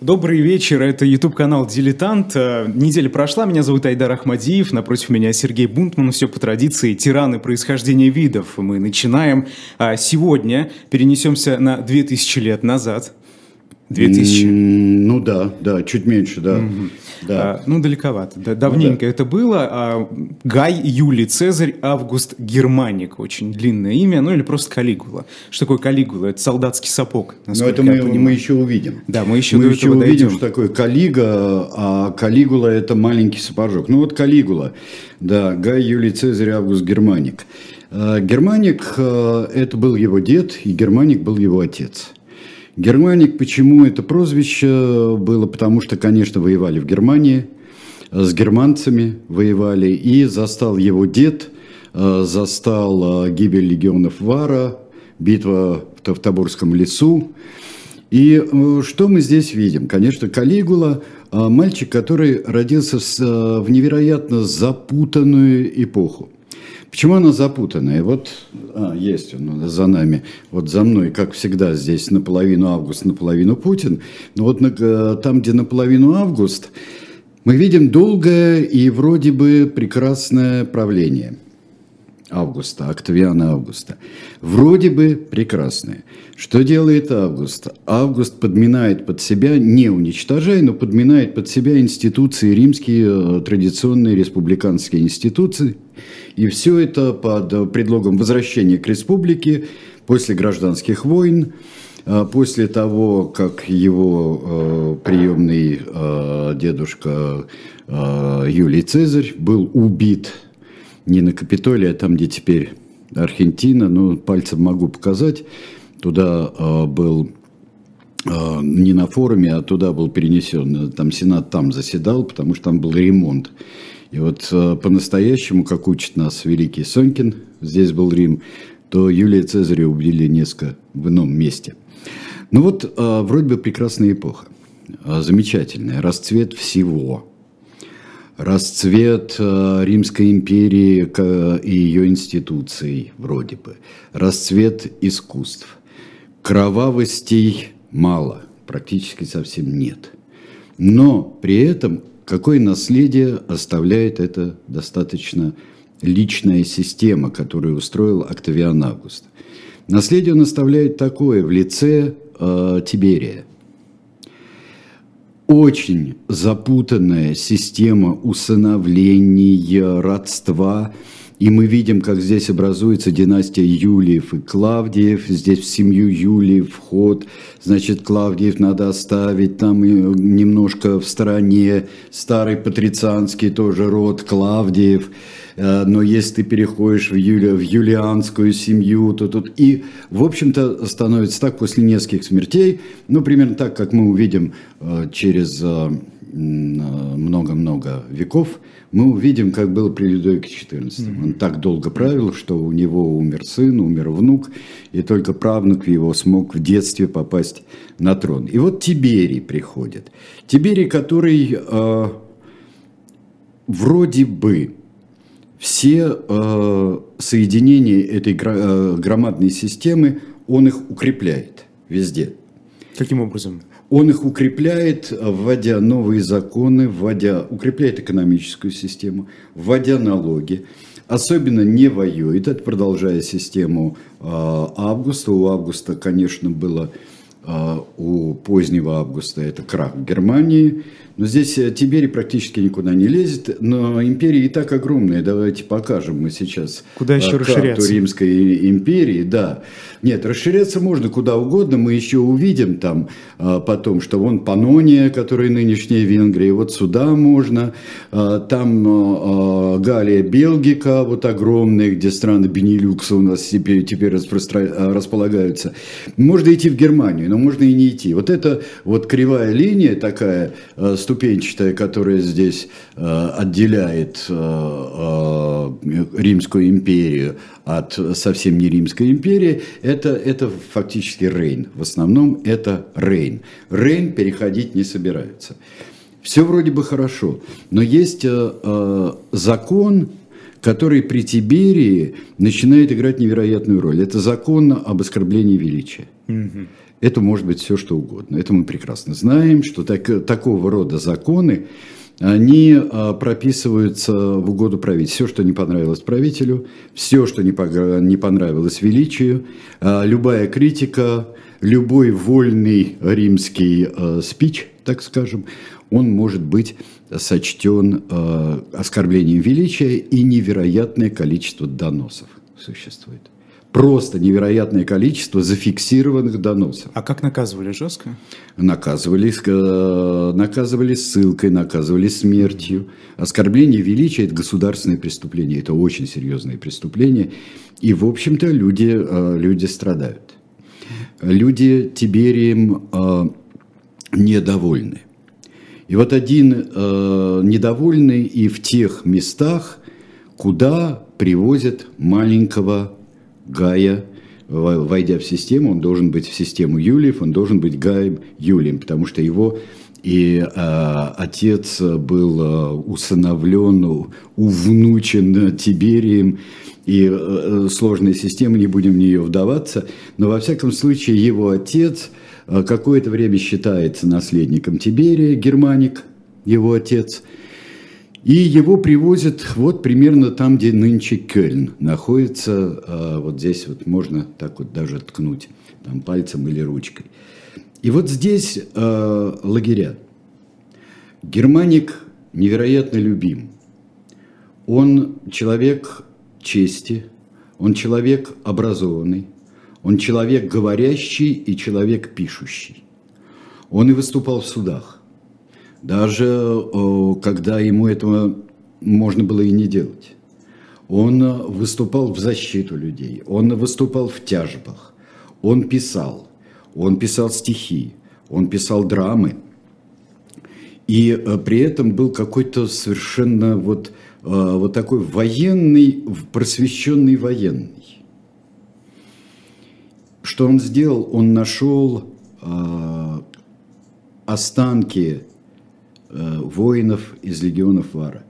Добрый вечер, это YouTube-канал «Дилетант». Э, неделя прошла, меня зовут Айдар Ахмадиев, напротив меня Сергей Бунтман. Все по традиции, тираны происхождения видов. Мы начинаем. А сегодня перенесемся на 2000 лет назад. 2000? Ну да, да, чуть меньше, да. Угу. да. А, ну, далековато. Да, давненько ну, да. это было. А, Гай, Юлий, Цезарь, Август, Германик. Очень длинное имя. Ну, или просто Калигула. Что такое Калигула? Это солдатский сапог. Но ну, это мы, мы еще увидим. Да, мы еще мы до еще увидим, дойдем. что такое Калига, а Калигула – это маленький сапожок. Ну, вот Калигула. Да, Гай, Юлий, Цезарь, Август, Германик. А, Германик – это был его дед, и Германик был его отец. Германик, почему это прозвище было? Потому что, конечно, воевали в Германии, с германцами воевали, и застал его дед, э, застал э, гибель легионов Вара, битва в Тавтоборском лесу. И э, что мы здесь видим? Конечно, Калигула – мальчик, который родился в невероятно запутанную эпоху. Почему она запутанная? Вот, а, есть он за нами, вот за мной, как всегда, здесь наполовину Август, наполовину Путин. Но вот на, э, там, где наполовину Август, мы видим долгое и вроде бы прекрасное правление – Августа, Октавиана Августа. Вроде бы прекрасное. Что делает Август? Август подминает под себя, не уничтожая, но подминает под себя институции римские, э, традиционные республиканские институции. И все это под предлогом возвращения к республике после гражданских войн, э, после того, как его э, приемный э, дедушка э, Юлий Цезарь был убит – не на Капитолии, а там, где теперь Аргентина, ну, пальцем могу показать, туда э, был э, не на форуме, а туда был перенесен, там Сенат там заседал, потому что там был ремонт. И вот э, по-настоящему, как учит нас великий Сонькин, здесь был Рим, то Юлия Цезаря убили несколько в ином месте. Ну вот, э, вроде бы прекрасная эпоха, э, замечательная, расцвет всего – расцвет э, Римской империи и ее институций, вроде бы, расцвет искусств. Кровавостей мало, практически совсем нет. Но при этом какое наследие оставляет эта достаточно личная система, которую устроил Октавиан Август. Наследие он оставляет такое в лице э, Тиберия – очень запутанная система усыновления, родства. И мы видим, как здесь образуется династия Юлиев и Клавдиев. Здесь в семью Юлиев вход. Значит, Клавдиев надо оставить там немножко в стороне. Старый патрицианский тоже род Клавдиев. Э, но если ты переходишь в, юли, в юлианскую семью, то тут... И, в общем-то, становится так после нескольких смертей, ну, примерно так, как мы увидим э, через э, много-много веков, мы увидим, как было при Людовике XIV. Он так долго правил, что у него умер сын, умер внук, и только правнук его смог в детстве попасть на трон. И вот Тиберий приходит. Тиберий, который э, вроде бы все э, соединения этой громадной системы, он их укрепляет везде. Каким образом? Он их укрепляет, вводя новые законы, вводя, укрепляет экономическую систему, вводя налоги. Особенно не воюет, это продолжая систему э, Августа. У Августа, конечно, было э, у позднего Августа это крах Германии, но здесь э, Тиберий практически никуда не лезет, но империя и так огромная. Давайте покажем мы сейчас Куда еще карту расширяться? Римской империи. Да. Нет, расширяться можно куда угодно. Мы еще увидим там а, потом, что вон Панония, которая нынешняя Венгрия, вот сюда можно. Там Галия Белгика, вот огромная, где страны Бенилюкса у нас теперь, теперь распростра... располагаются. Можно идти в Германию, но можно и не идти. Вот это вот кривая линия такая с ступенчатая, которая здесь э, отделяет э, э, Римскую империю от совсем не Римской империи, это, это фактически Рейн. В основном это Рейн. Рейн переходить не собираются. Все вроде бы хорошо, но есть закон, который при Тиберии начинает играть невероятную роль. Это закон об оскорблении величия. Угу. Это может быть все, что угодно. Это мы прекрасно знаем, что так, такого рода законы, они а, прописываются в угоду правительству. Все, что не понравилось правителю, все, что не, понравилось величию, а, любая критика, любой вольный римский а, спич, так скажем, он может быть сочтен оскорблением величия и невероятное количество доносов существует просто невероятное количество зафиксированных доносов. А как наказывали жестко? Наказывали, э, наказывали ссылкой, наказывали смертью. Оскорбление величия – это государственное преступление, это очень серьезное преступление. И, в общем-то, люди, э, люди страдают. Люди Тиберием э, недовольны. И вот один недовольный и в тех местах, куда привозят маленького Гая, войдя в систему, он должен быть в систему Юлиев, он должен быть Гаем Юлием, потому что его и э, отец был э, усыновлен, увнучен Тиберием, и э, сложная система, не будем в нее вдаваться, но во всяком случае его отец э, какое-то время считается наследником Тиберия, германик, его отец – и его привозят вот примерно там, где нынче Кельн находится. А, вот здесь вот можно так вот даже ткнуть там, пальцем или ручкой. И вот здесь э, лагеря. Германик невероятно любим. Он человек чести, он человек образованный, он человек говорящий и человек пишущий. Он и выступал в судах даже когда ему этого можно было и не делать. Он э, выступал в защиту людей, он выступал в тяжбах, он писал, он писал стихи, он писал драмы. И э, при этом был какой-то совершенно вот, э, вот такой военный, просвещенный военный. Что он сделал? Он нашел останки Э, воинов из легионов Вара.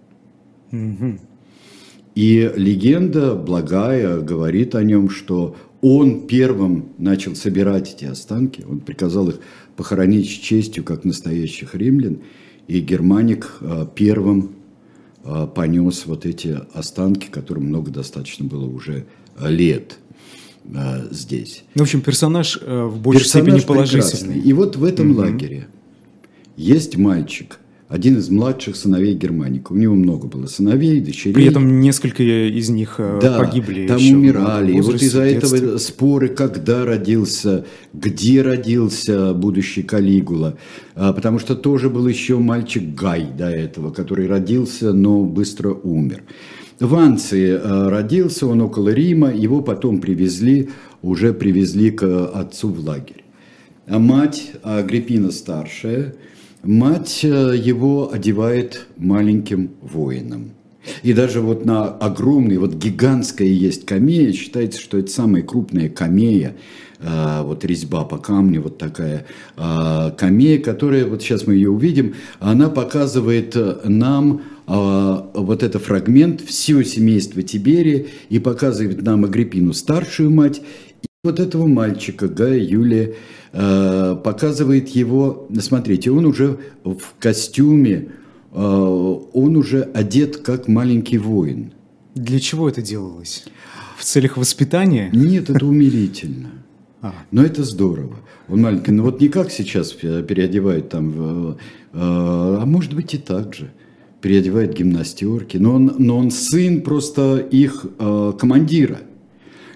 И легенда благая говорит о нем, что он первым начал собирать эти останки, он приказал их похоронить с честью, как настоящих римлян, и Германик э, первым э, понес вот эти останки, которым много достаточно было уже лет здесь. В общем, персонаж в большей персонаж степени положительный. Прекрасный. И вот в этом угу. лагере есть мальчик – один из младших сыновей Германика. У него много было сыновей, дочерей. При этом несколько из них э, да, погибли. там еще умирали. И вот из-за этого споры, когда родился, где родился будущий Калигула. А, потому что тоже был еще мальчик Гай до этого, который родился, но быстро умер. В Анции э, родился он около Рима, его потом привезли, уже привезли к отцу в лагерь. А мать Агриппина старшая – Мать э, его одевает маленьким воином. И даже вот на огромной, вот гигантская есть камея, считается, что это самая крупная камея, э, вот резьба по камню, вот такая э, камея, которая, вот сейчас мы ее увидим, она показывает нам вот это фрагмент, все семейство Тиберия, и показывает нам Агриппину старшую мать, вот этого мальчика, Гая Юлия Э, показывает его, смотрите, он уже в костюме, э, он уже одет как маленький воин. Для чего это делалось? В целях воспитания? Нет, это умилительно. А. Но это здорово. Он маленький. Ну вот не как сейчас переодевают там, э, а может быть и так же. Переодевают гимнастерки. Но он, но он сын просто их командира.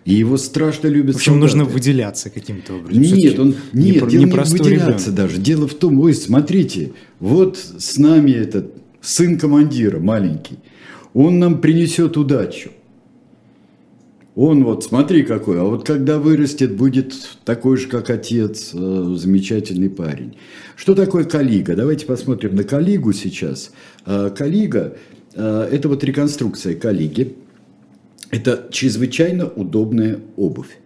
И его страшно любят В общем, солдаты. нужно выделяться каким-то образом. Нет, он, нет, не, дело не, выделяться ребенок. даже. Дело в том, ой, смотрите, вот с нами этот сын командира маленький. Он нам принесет удачу. Он вот, смотри какой, а вот когда вырастет, будет такой же, как отец, э, замечательный парень. Что такое Калига? Давайте посмотрим на Калигу сейчас. Э, Калига э, – это вот реконструкция Калиги. Это чрезвычайно удобная обувь,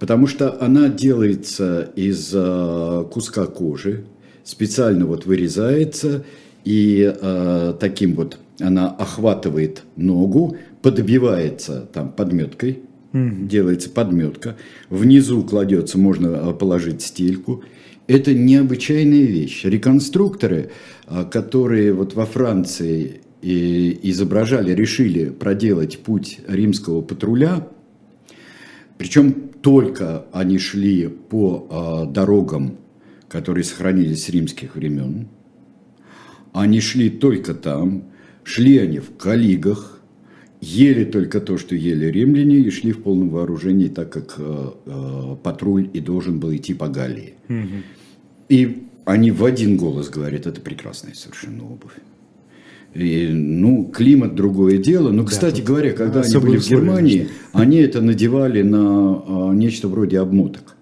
потому что она делается из э, куска кожи, специально вот вырезается, и э, таким вот она охватывает ногу, подбивается там подметкой, делается подметка, внизу кладется, можно э, положить стельку. Это необычайная вещь. Реконструкторы, которые вот во Франции изображали, решили проделать путь римского патруля, причем только они шли по дорогам, которые сохранились с римских времен, они шли только там, шли они в калигах, ели только то, что ели римляне, и шли в полном вооружении, так как э, э, патруль и должен был идти по Галлии. Угу. И они в один голос говорят, это прекрасная совершенно обувь. И, ну, климат другое дело. Но, кстати да, говоря, когда они были в Германии, они это надевали на а, нечто вроде обмоток.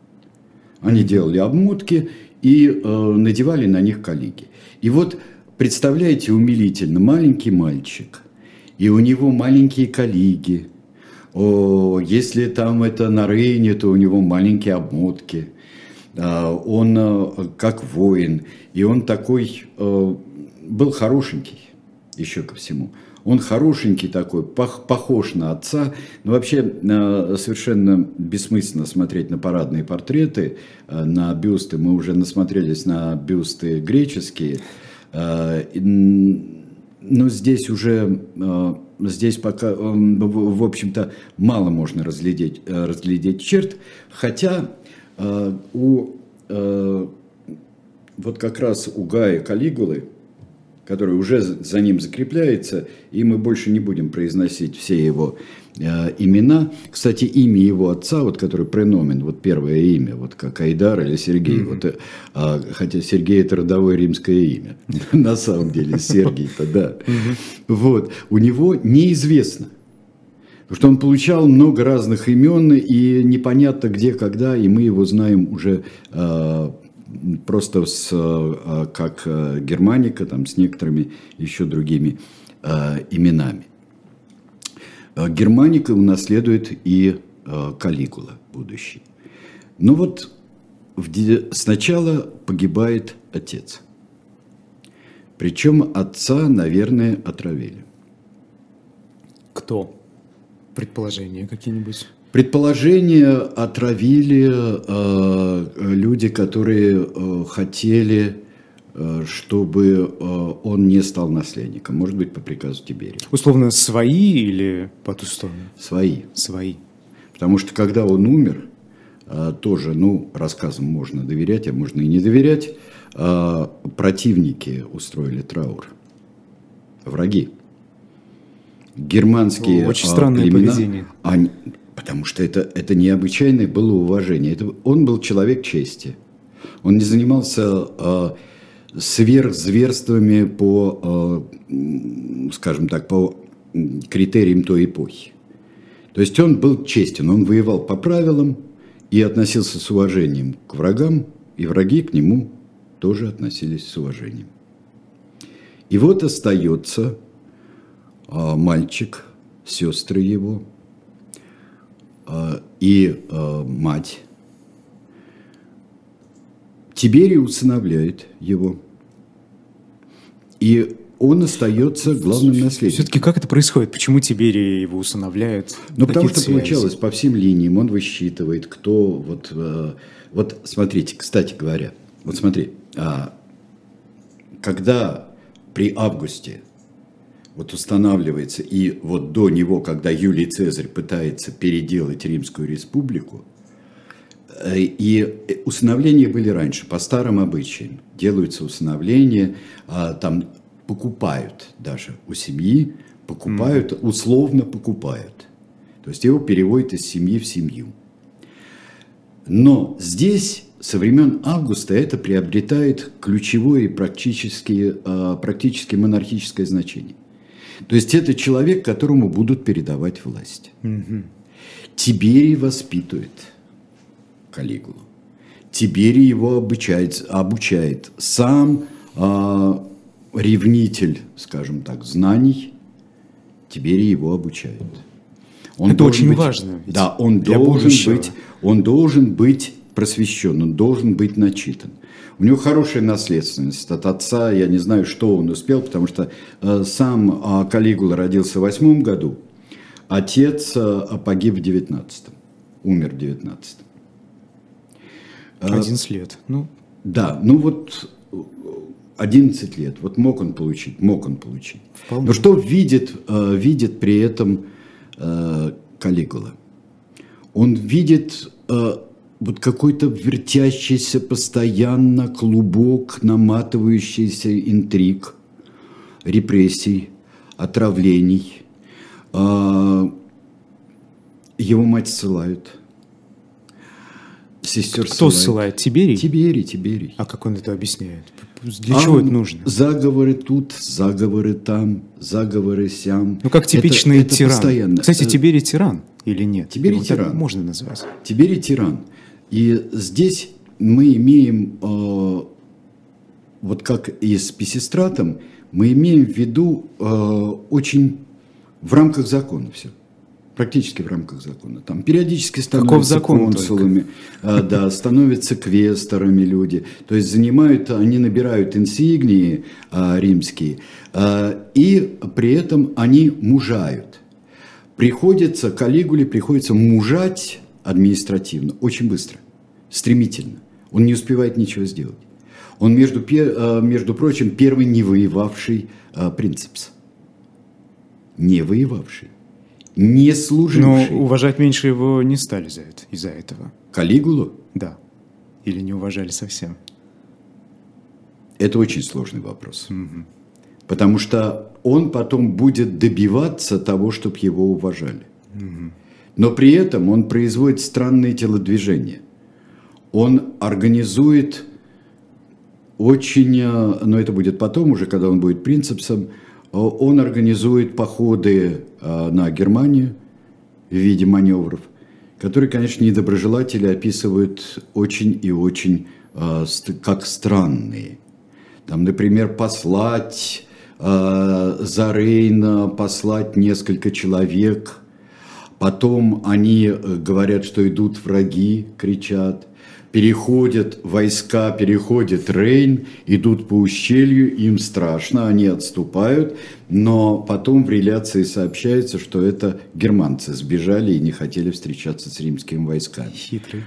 Они делали обмотки и э, надевали на них коллеги. И вот представляете, умилительно, маленький мальчик, и у него маленькие коллеги. О, если там это на Рейне, то у него маленькие обмотки. А, он э, как воин, и он такой э, был хорошенький еще ко всему. Он хорошенький такой, похож на отца. Но вообще э, совершенно бессмысленно смотреть на парадные портреты, э, на бюсты. Мы уже насмотрелись на бюсты греческие. Э, но здесь уже, здесь пока, в общем-то, мало можно разглядеть, разглядеть черт. Хотя у, вот как раз у Гая Калигулы, который уже за ним закрепляется, и мы больше не будем произносить все его э, имена. Кстати, имя его отца, вот который преномен, вот первое имя, вот как Айдар или Сергей, mm-hmm. вот, э, хотя Сергей это родовое римское имя, на самом деле Сергей-то, да. Вот, у него неизвестно, Потому что он получал много разных имен, и непонятно где, когда, и мы его знаем уже э, просто с, э, как э, германика, там, с некоторыми еще другими э, именами. Германика унаследует и Калигула будущий. Ну вот сначала погибает отец. Причем отца, наверное, отравили. Кто? Предположения какие-нибудь? Предположение отравили э, люди, которые э, хотели, э, чтобы э, он не стал наследником. Может быть, по приказу Тиберия. Условно, свои или по ту сторону? Свои. Свои. Потому что, когда он умер, э, тоже, ну, рассказам можно доверять, а можно и не доверять, э, противники устроили траур. Враги германские Очень странное племена, поведение. Они, Потому что это, это необычайное было уважение. Это, он был человек чести. Он не занимался э, сверхзверствами по, э, скажем так, по критериям той эпохи. То есть он был честен, он воевал по правилам и относился с уважением к врагам, и враги к нему тоже относились с уважением. И вот остается э, мальчик, сестры его – и э, мать. Тиберий усыновляет его. И он остается главным наследником. Все-таки как это происходит? Почему Тиберий его усыновляют? Ну, потому что связи? получалось по всем линиям. Он высчитывает, кто... Вот, э, вот смотрите, кстати говоря, вот смотри, а, когда при Августе вот устанавливается, и вот до него, когда Юлий Цезарь пытается переделать Римскую республику, э, и усыновления были раньше, по старым обычаям. Делаются усыновления, а, там покупают даже у семьи, покупают, mm. условно покупают. То есть его переводят из семьи в семью. Но здесь со времен Августа это приобретает ключевое и практически, а, практически монархическое значение. То есть это человек, которому будут передавать власть. Угу. Тиберий воспитывает Калигулу. Тиберий его обучает, обучает. Сам э, ревнитель, скажем так, знаний, Тиберий его обучает. Он Это очень быть, важно. Да, он должен, быть, он должен быть просвещен, он должен быть начитан. У него хорошая наследственность от отца, я не знаю, что он успел, потому что э, сам э, Калигула родился в восьмом году, Отец э, погиб в 19-м, умер в 19-м. 11 лет. Ну, Да, ну вот 11 лет, вот мог он получить, мог он получить. Вполне. Но что видит, видит при этом Калигула? Он видит вот какой-то вертящийся постоянно клубок, наматывающийся интриг, репрессий, отравлений. Э, Его мать ссылают. Сестер кто ссылает? Тиберий? Тиберий, Тиберий. А как он это объясняет? Для А чего это нужно? Заговоры тут, заговоры там, заговоры сям. Ну, как типичный Это- это тиран. постоянно. Кстати, Э, Тиберий тиран или нет? Тиберий Его тиран. можно назвать. Тиберий тиран. И здесь мы имеем, э, вот как и с Писистратом, мы имеем в виду э, очень в рамках закона все. Практически в рамках закона. Там периодически становятся закон консулами, э, да, становятся квесторами люди. То есть занимают, они набирают инсигнии э, римские, э, и при этом они мужают. Приходится, Калигуле приходится мужать административно очень быстро, стремительно. Он не успевает ничего сделать. Он, между, э, между прочим, первый не воевавший э, принцепс. Не воевавший. Не Но служивший. уважать меньше его не стали за это, из-за этого. Калигулу Да. Или не уважали совсем. Это очень сложный вопрос. Потому что он потом будет добиваться того, чтобы его уважали. Но при этом он производит странные телодвижения. Он организует очень, э, но это будет потом уже, когда он будет принцепсом, э, он организует походы э, на Германию в виде маневров, которые, конечно, недоброжелатели описывают очень и очень как странные. Там, например, послать за Рейна, послать несколько человек. Потом они говорят, что идут враги, кричат. Переходят войска, переходит Рейн, идут по ущелью, им страшно, они отступают, но потом в реляции сообщается, что это германцы сбежали и не хотели встречаться с римскими войсками. Хитрый.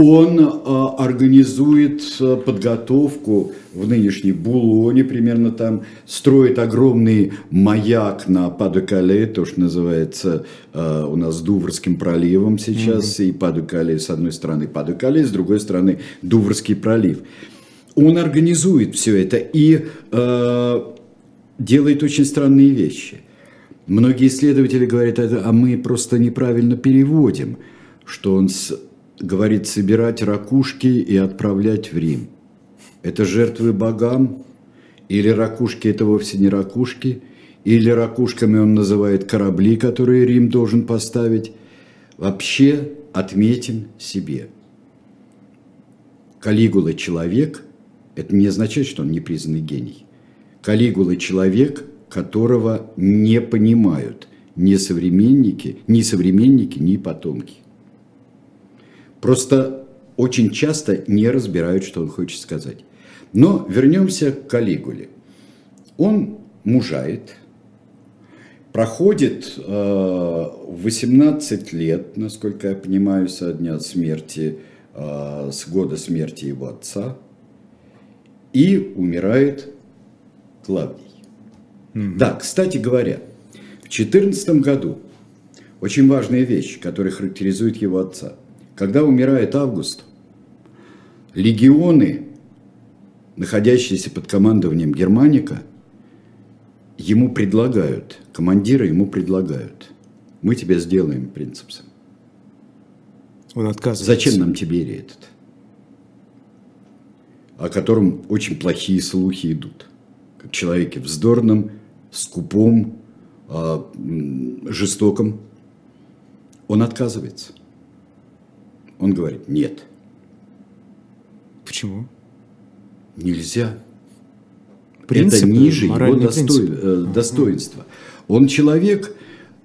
Он э, организует э, подготовку в нынешней Булоне, примерно там, строит огромный маяк на Падукале, то, что называется э, у нас Дуврским проливом сейчас, и Падукале с одной стороны Падукале, с другой стороны Дуврский пролив. Он организует все это и э, делает очень странные вещи. Многие исследователи говорят, а мы просто неправильно переводим, что он с- говорит собирать ракушки и отправлять в Рим. Это жертвы богам? Или ракушки это вовсе не ракушки? Или ракушками он называет корабли, которые Рим должен поставить? Вообще отметим себе. Калигула человек, это не означает, что он непризнанный гений. Калигула человек, которого не понимают ни современники, ни современники, ни потомки. Просто очень часто не разбирают, что он хочет сказать. Но вернемся к Калигуле. Он мужает, проходит э, 18 лет, насколько я понимаю, со дня смерти, э, с года смерти его отца, и умирает Клавдий. Да, кстати говоря, в 14 году очень важная вещь, которая характеризует его отца. Когда умирает Август, легионы, находящиеся под командованием Германика, ему предлагают, командиры ему предлагают, мы тебя сделаем принцепсом. Он отказывается. Зачем нам Тиберий этот? О котором очень плохие слухи идут. Как человеке вздорном, скупом, а, жестоком. Он отказывается. Он говорит, нет, Почему? нельзя. Принципы, это ниже его принципы. э, достоинства. Он человек,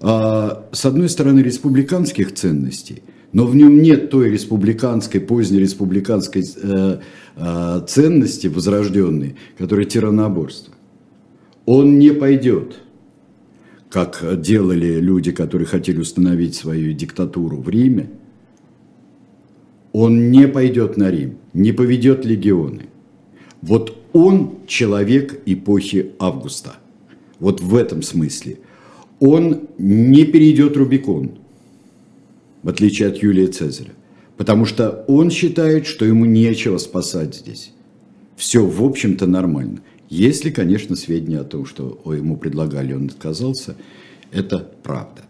а, с одной стороны, республиканских ценностей, но в нем нет той республиканской, поздней республиканской э, э, ценности возрожденной, которая тираноборство. Он не пойдет как делали люди, которые хотели установить свою диктатуру в Риме, он не пойдет на Рим, не поведет легионы. Вот он человек эпохи Августа. Вот в этом смысле. Он не перейдет Рубикон, в отличие от Юлия Цезаря. Потому что он считает, что ему нечего спасать здесь. Все, в общем-то, нормально. Если, конечно, сведения о том, что ему предлагали, он отказался, это правда.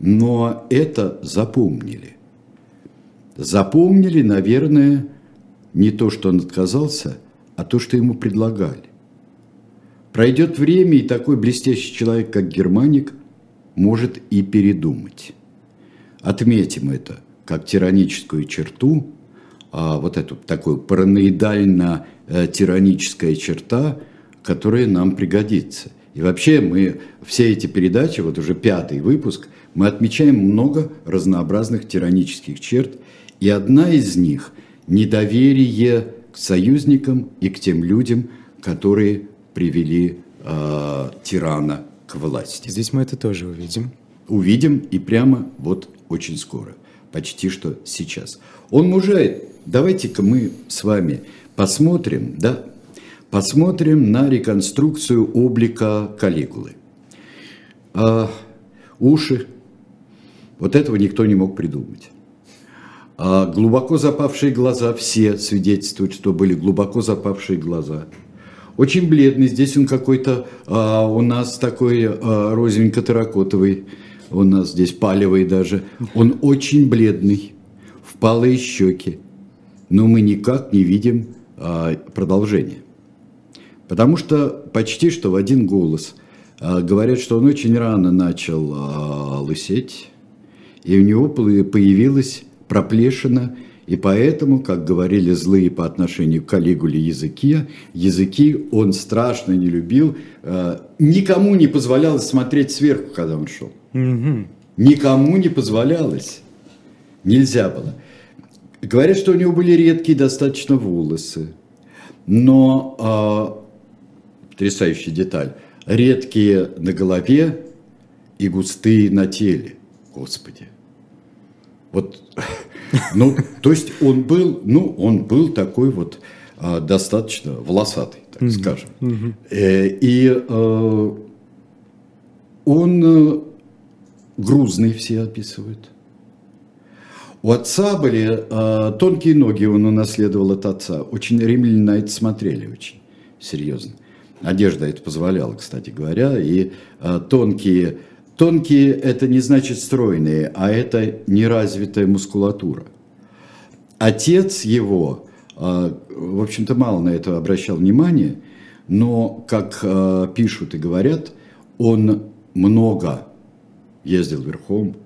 Но это запомнили. Запомнили, наверное, не то, что он отказался, а то, что ему предлагали. Пройдет время, и такой блестящий человек, как Германик, может и передумать. Отметим это как тираническую черту, а вот эту такую параноидально-тираническая черта, которая нам пригодится. И вообще мы все эти передачи, вот уже пятый выпуск, мы отмечаем много разнообразных тиранических черт, и одна из них – недоверие к союзникам и к тем людям, которые привели э, тирана к власти. Здесь мы это тоже увидим. Увидим и прямо вот очень скоро, почти что сейчас. Он мужает. Давайте-ка мы с вами посмотрим, да, посмотрим на реконструкцию облика Калигулы. А, уши. Вот этого никто не мог придумать. А глубоко запавшие глаза, все свидетельствуют, что были глубоко запавшие глаза. Очень бледный, здесь он какой-то, а, у нас такой а, розовенько терракотовый, у нас здесь палевый даже. Он очень бледный, впалые щеки, но мы никак не видим а, продолжения. Потому что почти что в один голос а, говорят, что он очень рано начал а, лысеть, и у него появилась проплешина, и поэтому, как говорили злые по отношению к Калигуле языки, языки он страшно не любил, а, никому не позволялось смотреть сверху, когда он шел. Угу. Никому не позволялось. Нельзя было. Говорят, что у него были редкие достаточно волосы, но потрясающая деталь, редкие на голове и густые на теле. Господи. Вот, ну, то есть он был, ну, он был такой вот а, достаточно волосатый, так mm-hmm. скажем. Mm-hmm. Э, и э, он э, грузный все описывают. У отца были э, тонкие ноги, он унаследовал от отца. Очень римляне на это смотрели очень серьезно. Одежда это позволяла, кстати говоря, и а, тонкие, тонкие это не значит стройные, а это неразвитая мускулатура. Отец его, а, в общем-то, мало на это обращал внимание, но, как а, пишут и говорят, он много ездил верхом,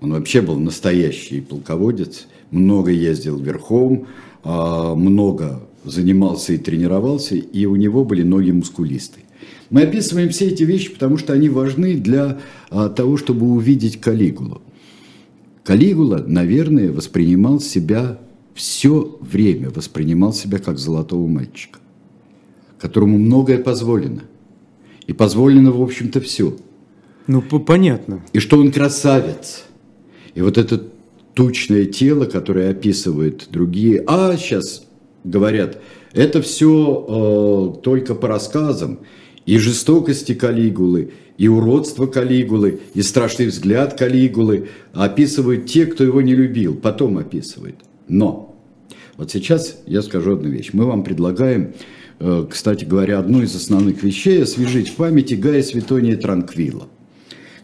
он вообще был настоящий полководец, много ездил верхом, много занимался и тренировался, и у него были ноги мускулистые. Мы описываем все эти вещи, потому что они важны для а, того, чтобы увидеть Калигулу. Калигула, наверное, воспринимал себя все время, воспринимал себя как золотого мальчика, которому многое позволено. И позволено, в общем-то, все. Ну, понятно. И что он красавец. И вот это тучное тело, которое описывают другие, а сейчас говорят, это все э, только по рассказам. И жестокости Калигулы, и уродство Калигулы, и страшный взгляд Калигулы описывают те, кто его не любил, потом описывают. Но вот сейчас я скажу одну вещь. Мы вам предлагаем, э, кстати говоря, одну из основных вещей освежить в памяти Гая Светония Транквила,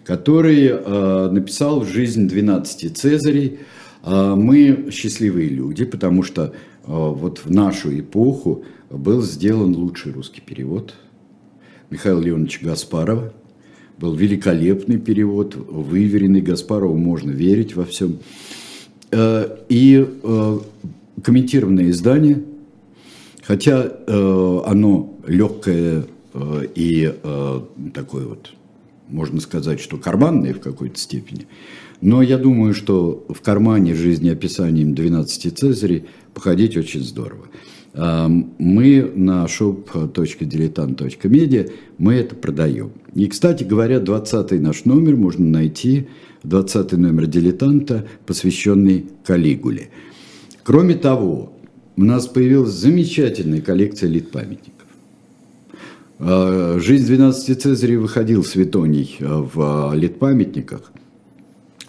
который э, написал жизнь 12 Цезарей. Э, мы счастливые люди, потому что а, вот в нашу эпоху был сделан лучший русский перевод Михаила Леоновича Гаспарова. Был великолепный перевод, выверенный. Гаспарову можно верить во всем. А, и а, комментированное издание, хотя оно легкое и такое вот, можно сказать, что карманное в какой-то степени, но я думаю, что в кармане жизнеописанием 12 Цезарей походить очень здорово. Мы на shop.diletant.media мы это продаем. И, кстати говоря, 20 наш номер можно найти, 20 номер «Дилетанта», посвященный Калигуле. Кроме того, у нас появилась замечательная коллекция лит-памятников. А, «Жизнь 12 Цезарей» выходил Светоний а, в а, лит-памятниках,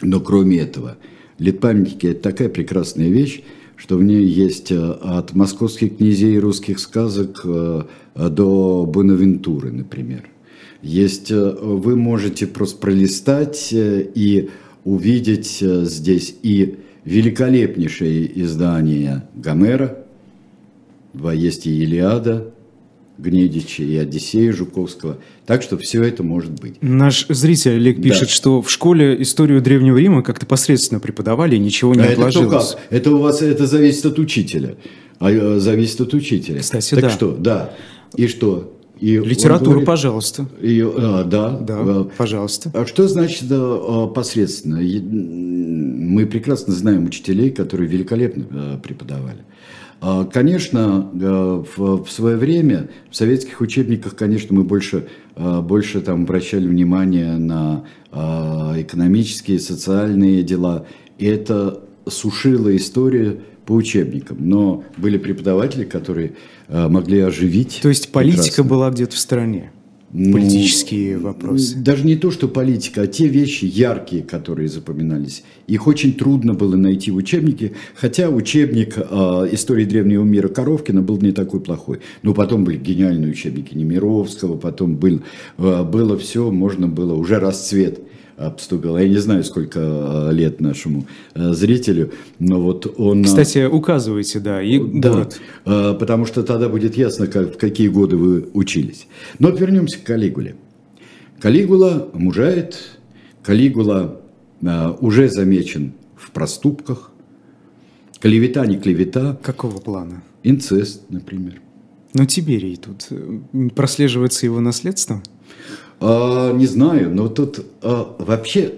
но кроме этого, лит-памятники – это такая прекрасная вещь, что в ней есть от московских князей русских сказок до Бонавентуры, например. Есть, вы можете просто пролистать и увидеть здесь и великолепнейшее издание Гомера, есть и Илиада, Гнедича и Одиссея Жуковского. Так что все это может быть. Наш зритель Олег пишет, да. что в школе историю Древнего Рима как-то посредственно преподавали, ничего не а отложилось. Это, как? это у вас это зависит от учителя. А, э, зависит от учителя. Кстати, так да. что, да. И что? И Литературу, говорит, пожалуйста. И, а, да, да, а, пожалуйста. А что значит а, посредственно? Мы прекрасно знаем учителей, которые великолепно а, преподавали. А, конечно, в, в свое время в советских учебниках, конечно, мы больше, больше там обращали внимание на экономические, социальные дела. И это сушило историю по учебникам. Но были преподаватели, которые могли оживить. То есть политика прекрасно. была где-то в стороне? Ну, политические ну, вопросы. Даже не то, что политика, а те вещи яркие, которые запоминались. Их очень трудно было найти в учебнике, хотя учебник э, истории древнего мира Коровкина был не такой плохой. Но потом были гениальные учебники Немировского, потом был, э, было все, можно было, уже расцвет обступил. Я не знаю, сколько э, лет нашему э, зрителю, но вот он... Э, Кстати, указывайте, да, и да, город. потому что тогда будет ясно, как, в какие годы вы учились. Но вернемся к Калигуле. Калигула мужает, Калигула уже замечен в проступках, клевета не клевета. Какого плана? Инцест, например. Но Тиберий тут прослеживается его наследство? А, не знаю, но тут а, вообще,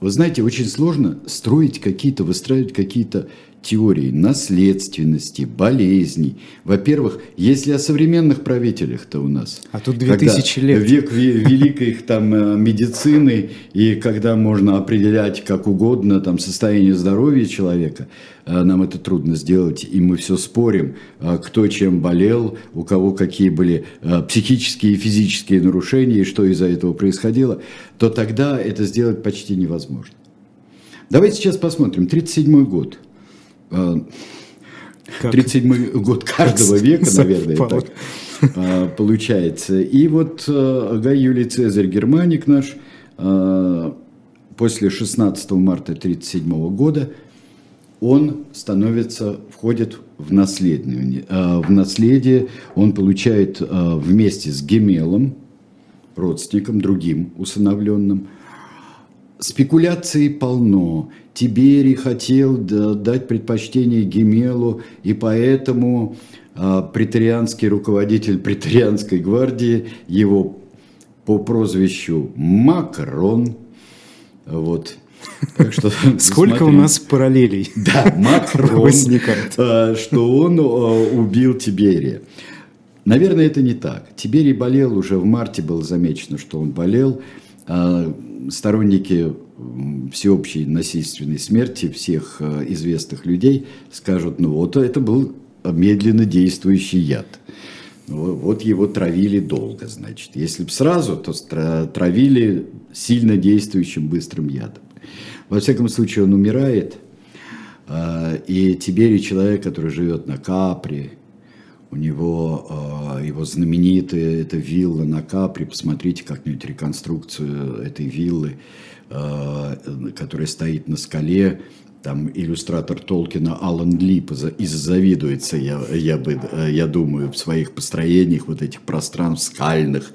вы знаете, очень сложно строить какие-то, выстраивать какие-то теории наследственности, болезней. Во-первых, если о современных правителях-то у нас. А тут 2000 лет. Век великой их там э, медицины, и когда можно определять как угодно там состояние здоровья человека, э, нам это трудно сделать, и мы все спорим, э, кто чем болел, у кого какие были психические и физические нарушения, и что из-за этого происходило, то тогда это сделать почти невозможно. Давайте сейчас посмотрим. 1937 год. 37 год каждого века, наверное, так а, получается. И вот а, Гай Юлий Цезарь Германик наш после 16 марта 1937 года он становится, входит в наследие. В наследие он получает вместе с Гемелом, родственником, другим усыновленным, спекуляций полно. Тиберий хотел дать предпочтение Гемелу, и поэтому а, претарианский руководитель претарианской гвардии, его по прозвищу Макрон, вот, так что, Сколько смотрим. у нас параллелей да, Макрон. А, что он а, убил Тиберия. Наверное, это не так. Тиберий болел, уже в марте было замечено, что он болел сторонники всеобщей насильственной смерти всех э, известных людей скажут, ну вот это был медленно действующий яд. Вот его травили долго, значит. Если бы сразу, то травили сильно действующим быстрым ядом. Во всяком случае, он умирает, э, и Тиберий человек, который живет на Капре, у него э, его знаменитая эта вилла на Капри, посмотрите как-нибудь реконструкцию этой виллы, э, которая стоит на скале, там иллюстратор Толкина Алан Ли и завидуется, я, я, бы, я думаю, в своих построениях вот этих пространств скальных.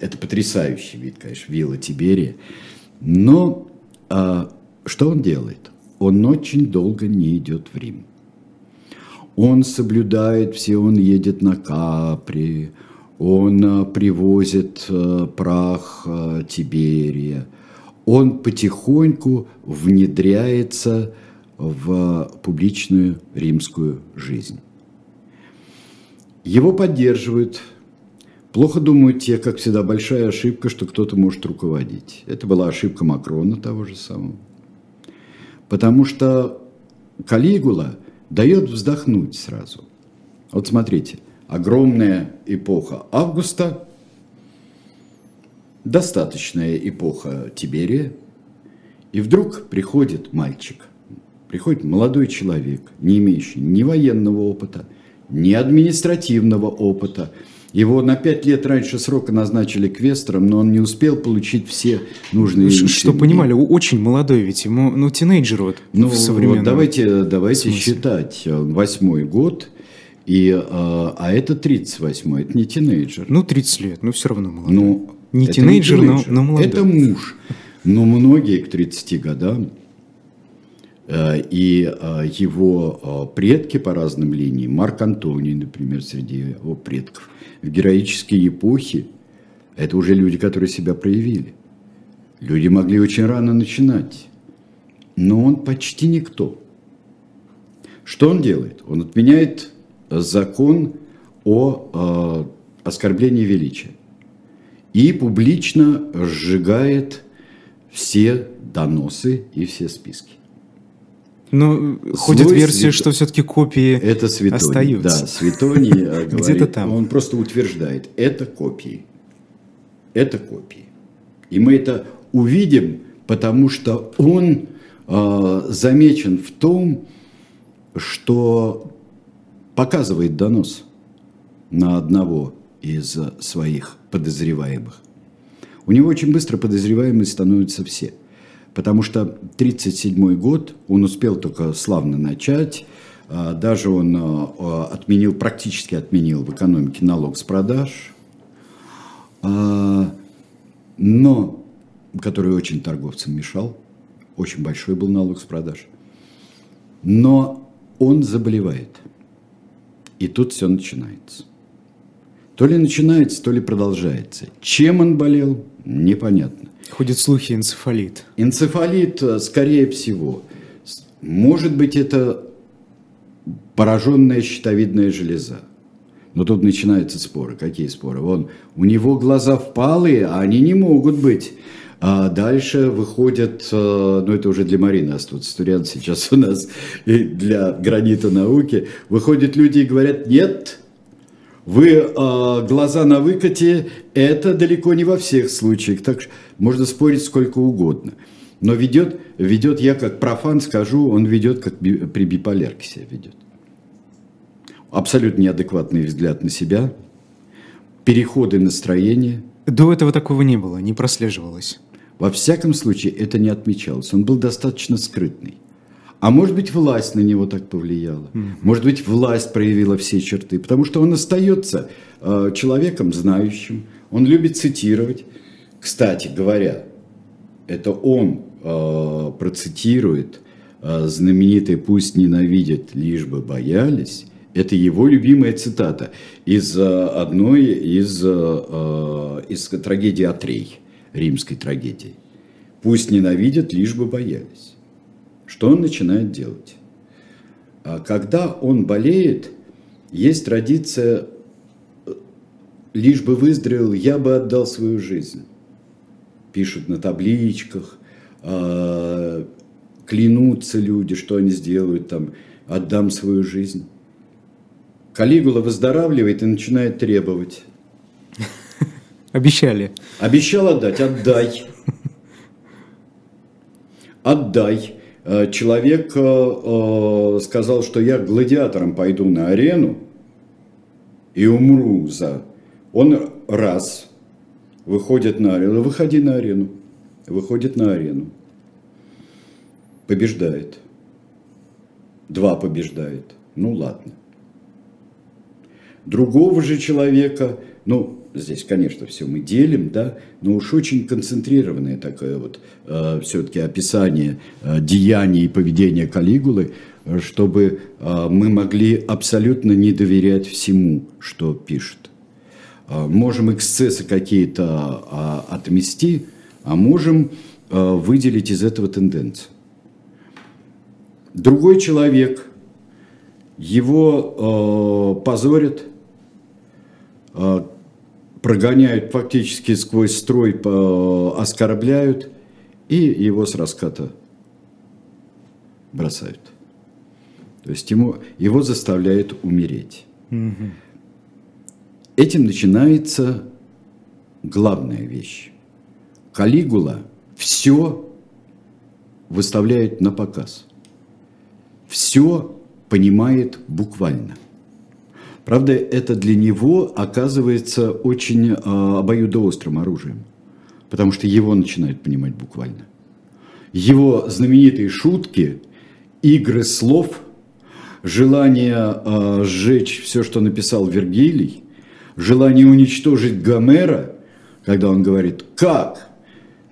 Это потрясающий вид, конечно, вилла Тиберия. Но а, что он делает? Он очень долго не идет в Рим. Он соблюдает все, он едет на Капри, он э, привозит э, прах э, Тиберия, он потихоньку внедряется в публичную римскую жизнь. Его поддерживают. Плохо думают те, как всегда, большая ошибка, что кто-то может руководить. Это была ошибка Макрона того же самого. Потому что Калигула дает вздохнуть сразу. Вот смотрите, огромная эпоха Августа, достаточная эпоха Тиберия, и вдруг приходит мальчик, приходит молодой человек, не имеющий ни военного опыта, ни административного опыта. Его на пять лет раньше срока назначили квестором, но он не успел получить все нужные... Что понимали, очень молодой ведь, ему, ну, тинейджер вот ну, современном... Вот давайте, давайте считать, восьмой год, и, а, а это 38 это не тинейджер. Ну, 30 лет, но все равно молодой. Ну, не тинейджер, не тинейджер, но, но молодой. Это муж. Но многие к 30 годам Э, и э, его э, предки по разным линиям, Марк Антоний, например, среди его предков, в героические эпохи, это уже люди, которые себя проявили. Люди могли очень рано начинать, но он почти никто. Что он делает? Он отменяет закон о оскорблении величия и публично сжигает все доносы и все списки. Ну, ходит версия, свят... что все-таки копии это Светоний, остаются. Да, Светоний э, Где-то там. Он просто утверждает, это копии. Это копии. И мы это увидим, потому что он э, замечен в том, что показывает донос на одного из своих подозреваемых. У него очень быстро подозреваемые становятся все – потому что 1937 год он успел только славно начать, а, даже он а, а, отменил, практически отменил в экономике налог с продаж, но который очень торговцам мешал, очень большой был налог с продаж. Но он заболевает. И тут все начинается. То ли начинается, то ли продолжается. Чем он болел, непонятно. Ходят слухи энцефалит. Энцефалит, э, скорее всего. Может быть, это пораженная щитовидная железа. Но тут начинаются споры. Какие споры? Вон, у него глаза впалые, а они не могут быть. А дальше выходят, э, ну это уже для Марины остается студент сейчас у нас, и для гранита науки, выходят люди и говорят, нет, вы э, глаза на выкате, это далеко не во всех случаях, так что можно спорить сколько угодно. Но ведет, ведет, я как профан скажу, он ведет, как би, при биполярке себя ведет. Абсолютно неадекватный взгляд на себя, переходы настроения. До этого такого не было, не прослеживалось. Во всяком случае, это не отмечалось. Он был достаточно скрытный. А может быть, власть на него так повлияла. Mm-hmm. Может быть, власть проявила все черты. Потому что он остается э, человеком знающим. Он любит цитировать. Кстати говоря, это он э, процитирует э, знаменитый «Пусть ненавидят, лишь бы боялись». Это его любимая цитата из э, одной из, э, э из трагедии Атрей, римской трагедии. «Пусть ненавидят, лишь бы боялись». Что он начинает делать? А когда он болеет, есть традиция «лишь бы выздоровел, я бы отдал свою жизнь». Пишут на табличках, а, клянутся люди, что они сделают там, отдам свою жизнь. Калигула выздоравливает и начинает требовать. Обещали. Обещал отдать, отдай. Отдай. Э, человек э, э, сказал, что я гладиатором пойду на арену и умру за... Он раз выходит на арену, выходи на арену, выходит на арену, побеждает. Два побеждает. Ну ладно. Другого же человека, ну, здесь, конечно, все мы делим, да, но уж очень концентрированное такое вот э, все-таки описание э, деяний и поведения Калигулы, чтобы э, мы могли абсолютно не доверять всему, что пишет. Э, можем эксцессы какие-то э, отмести, а можем э, выделить из этого тенденцию. Другой человек, его э, позорят, а, прогоняют фактически сквозь строй, оскорбляют и его с раската бросают. То есть ему, его заставляют умереть. Угу. Этим начинается главная вещь. Калигула все выставляет на показ. Все понимает буквально. Правда, это для него оказывается очень э, обоюдоострым оружием, потому что его начинают понимать буквально. Его знаменитые шутки, игры слов, желание э, сжечь все, что написал Вергилий, желание уничтожить Гомера, когда он говорит «как?»,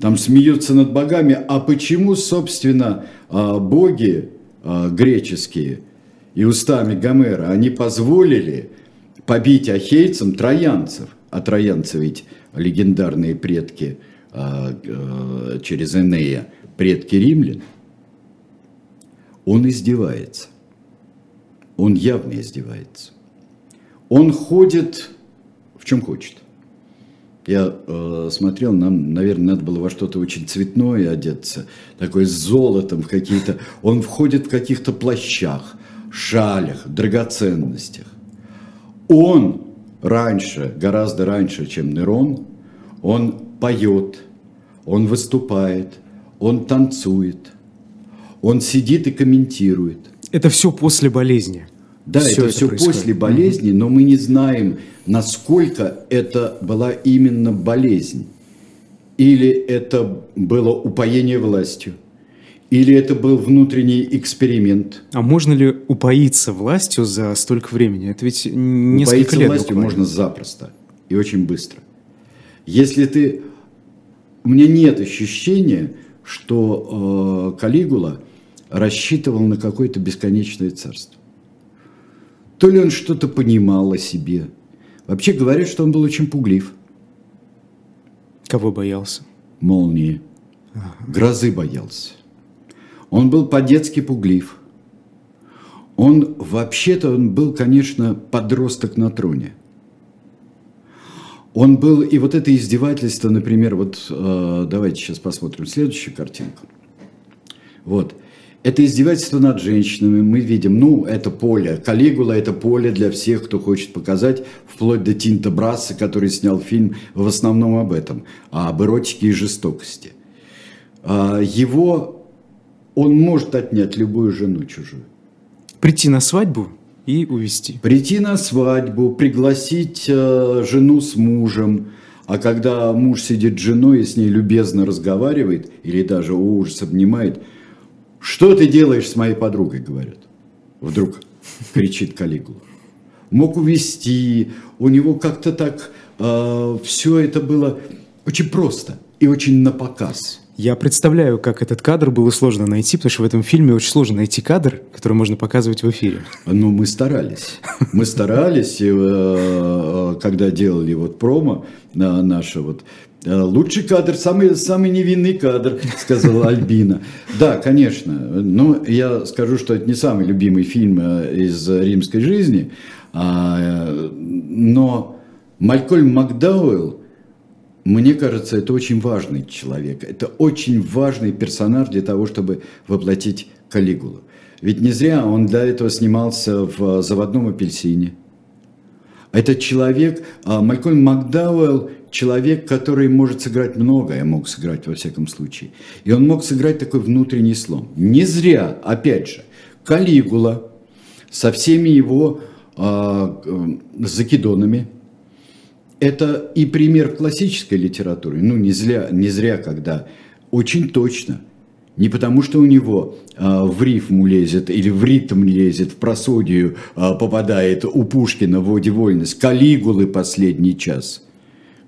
там смеются над богами, а почему, собственно, э, боги греческие – и устами Гомера они позволили побить ахейцам троянцев, а троянцы ведь легендарные предки а, а, через Энея, предки римлян, он издевается. Он явно издевается. Он ходит в чем хочет. Я э, смотрел, нам, наверное, надо было во что-то очень цветное одеться, такое с золотом в какие-то. Он входит в каких-то плащах, шалях, драгоценностях. Он раньше, гораздо раньше, чем Нерон, он поет, он выступает, он танцует, он сидит и комментирует. Это все после болезни. Да, все это, это все происходит. после болезни, но мы не знаем, насколько это была именно болезнь. Или это было упоение властью или это был внутренний эксперимент? А можно ли упоиться властью за столько времени? Это ведь несколько упоиться лет властью буквально. можно запросто и очень быстро. Если ты... У меня нет ощущения, что э, Калигула рассчитывал на какое-то бесконечное царство. То ли он что-то понимал о себе. Вообще говорят, что он был очень пуглив. Кого боялся? Молнии. Ага. Грозы боялся. Он был по-детски пуглив. Он вообще-то он был, конечно, подросток на троне. Он был, и вот это издевательство, например, вот э, давайте сейчас посмотрим следующую картинку. Вот. Это издевательство над женщинами. Мы видим, ну, это поле. Калигула – это поле для всех, кто хочет показать, вплоть до Тинта Брасса, который снял фильм в основном об этом, об эротике и жестокости. А его он может отнять любую жену чужую. Прийти на свадьбу и увести. Прийти на свадьбу, пригласить э, жену с мужем, а когда муж сидит с женой и с ней любезно разговаривает, или даже о ужас обнимает, что ты делаешь с моей подругой, говорят. Вдруг кричит Калигула. Мог увести, у него как-то так э, все это было очень просто и очень на показ. Я представляю, как этот кадр было сложно найти, потому что в этом фильме очень сложно найти кадр, который можно показывать в эфире. Ну, мы старались. Мы старались, э, э, когда делали вот промо наше вот. «Э, лучший кадр, самый, самый невинный кадр, сказала Альбина. Да, конечно. Но я скажу, что это не самый любимый фильм из римской жизни. А, но Малькольм Макдауэлл мне кажется, это очень важный человек. Это очень важный персонаж для того, чтобы воплотить Калигулу. Ведь не зря он для этого снимался в «Заводном апельсине». Этот человек, а, Малькольм Макдауэлл, человек, который может сыграть многое, мог сыграть во всяком случае. И он мог сыграть такой внутренний слом. Не зря, опять же, Калигула со всеми его э, закидонами – это и пример классической литературы. Ну, не зря, не зря когда очень точно. Не потому, что у него э, в рифму лезет или в ритм лезет, в просодию э, попадает у Пушкина в «Воде вольность». Калигулы последний час.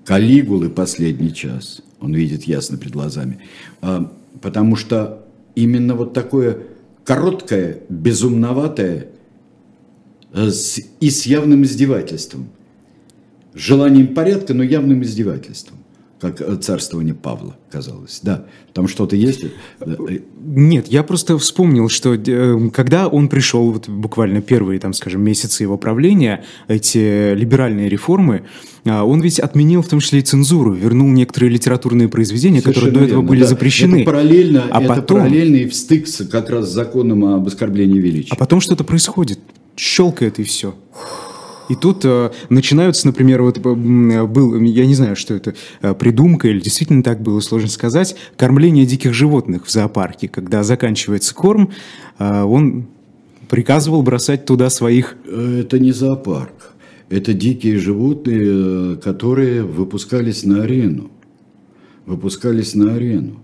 Калигулы последний час. Он видит ясно перед глазами. Э, потому что именно вот такое короткое, безумноватое э, с, и с явным издевательством – желанием порядка, но явным издевательством. как э, царствование Павла, казалось. Да, там что-то есть? Нет, я просто вспомнил, что э, когда он пришел, вот буквально первые, там, скажем, месяцы его правления, эти либеральные реформы, а, он ведь отменил в том числе и цензуру, вернул некоторые литературные произведения, Совершенно которые до этого верно, были да. запрещены. Это параллельно, а это потом... параллельный встык с как раз законом об оскорблении величия. А потом что-то происходит, щелкает и все. И тут э, начинаются, например, вот э, был, я не знаю, что это, э, придумка или действительно так было, сложно сказать, кормление диких животных в зоопарке. Когда заканчивается корм, э, он приказывал бросать туда своих... Это не зоопарк. Это дикие животные, э, которые выпускались на арену. Выпускались на арену.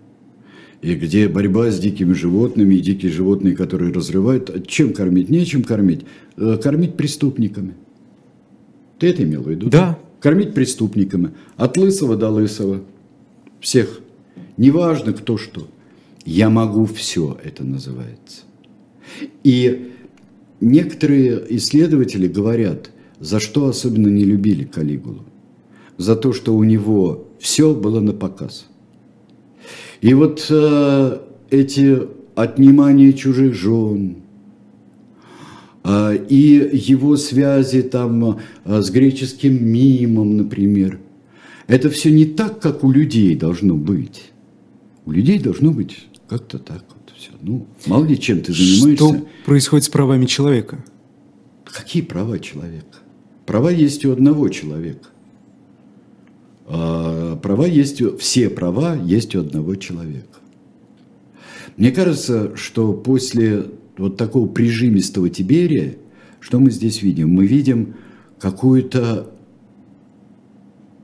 И где борьба с дикими животными, и дикие животные, которые разрывают. Чем кормить? Нечем кормить. Э, кормить преступниками. Ты это имел в виду? Да. Кормить преступниками. От лысого до лысого. Всех. Неважно, кто что. Я могу все, это называется. И некоторые исследователи говорят, за что особенно не любили Калигулу. За то, что у него все было на показ. И вот э, эти отнимания чужих жен, и его связи там а, с греческим мимом, например. Это все не так, как у людей должно быть. У людей должно быть как-то так вот все. Ну, мало ли чем ты занимаешься. Что происходит с правами человека? Какие права человека? Права есть у одного человека. А права есть. Все права есть у одного человека. Мне кажется, что после вот такого прижимистого Тиберия, что мы здесь видим? Мы видим какую-то